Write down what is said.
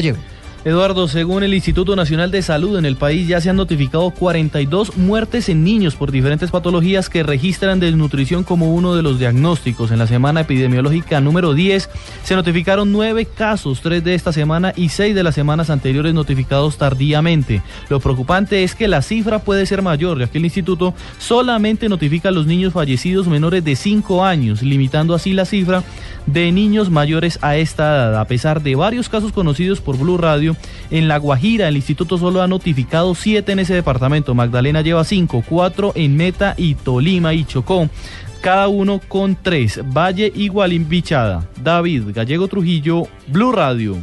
Lleve. Eduardo, según el Instituto Nacional de Salud en el país ya se han notificado 42 muertes en niños por diferentes patologías que registran desnutrición como uno de los diagnósticos. En la semana epidemiológica número 10 se notificaron nueve casos, tres de esta semana y seis de las semanas anteriores notificados tardíamente. Lo preocupante es que la cifra puede ser mayor, ya que el instituto solamente notifica a los niños fallecidos menores de 5 años, limitando así la cifra de niños mayores a esta edad. A pesar de varios casos conocidos por Blue Radio, en La Guajira el instituto solo ha notificado siete en ese departamento. Magdalena lleva cinco, cuatro en Meta y Tolima y Chocó. Cada uno con tres. Valle igual Bichada. David Gallego Trujillo, Blue Radio.